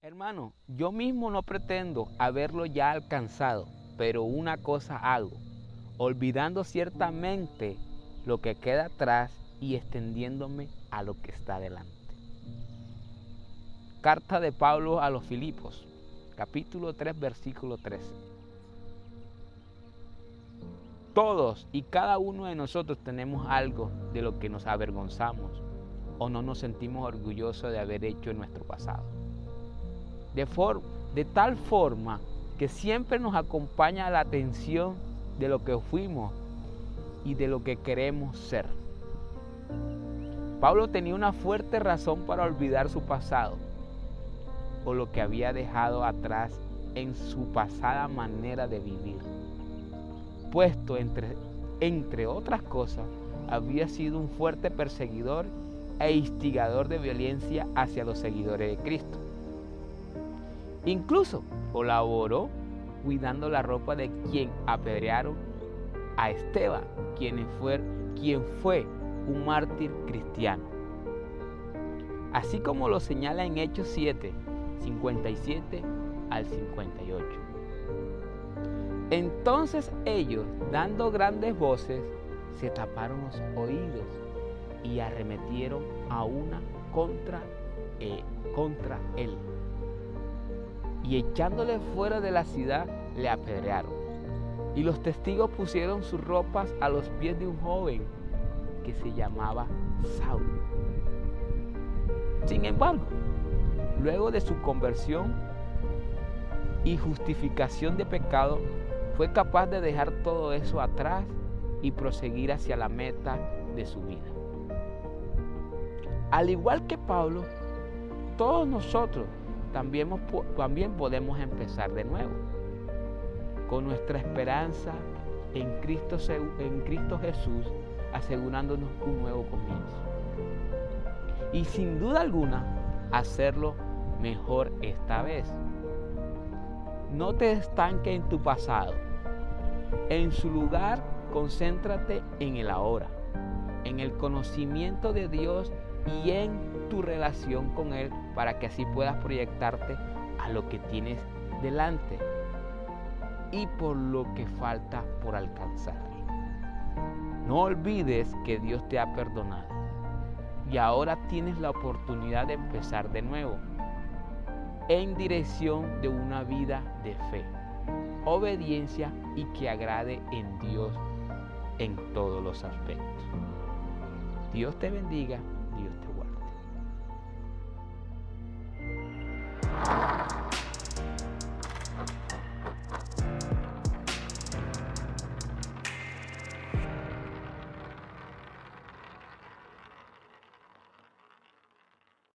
Hermano, yo mismo no pretendo haberlo ya alcanzado, pero una cosa hago, olvidando ciertamente lo que queda atrás y extendiéndome a lo que está delante. Carta de Pablo a los Filipos, capítulo 3, versículo 13. Todos y cada uno de nosotros tenemos algo de lo que nos avergonzamos o no nos sentimos orgullosos de haber hecho en nuestro pasado de, tal forma que siempre nos acompaña la atención de lo que fuimos y de lo que queremos ser. Pablo tenía una fuerte razón para olvidar su pasado o lo que había dejado atrás en su pasada manera de vivir. Puesto entre, entre otras cosas, había sido un fuerte perseguidor e instigador de violencia hacia los seguidores de Cristo. Incluso colaboró cuidando la ropa de quien apedrearon a Esteban, quien fue, quien fue un mártir cristiano. Así como lo señala en Hechos 7, 57 al 58. Entonces ellos, dando grandes voces, se taparon los oídos y arremetieron a una contra, eh, contra él y echándole fuera de la ciudad le apedrearon. Y los testigos pusieron sus ropas a los pies de un joven que se llamaba Saúl. Sin embargo, luego de su conversión y justificación de pecado, fue capaz de dejar todo eso atrás y proseguir hacia la meta de su vida. Al igual que Pablo, todos nosotros también, también podemos empezar de nuevo. Con nuestra esperanza en Cristo, en Cristo Jesús, asegurándonos un nuevo comienzo. Y sin duda alguna, hacerlo mejor esta vez. No te estanques en tu pasado. En su lugar, concéntrate en el ahora, en el conocimiento de Dios y en tu relación con Él para que así puedas proyectarte a lo que tienes delante y por lo que falta por alcanzar. No olvides que Dios te ha perdonado y ahora tienes la oportunidad de empezar de nuevo en dirección de una vida de fe, obediencia y que agrade en Dios en todos los aspectos. Dios te bendiga, Dios te bendiga.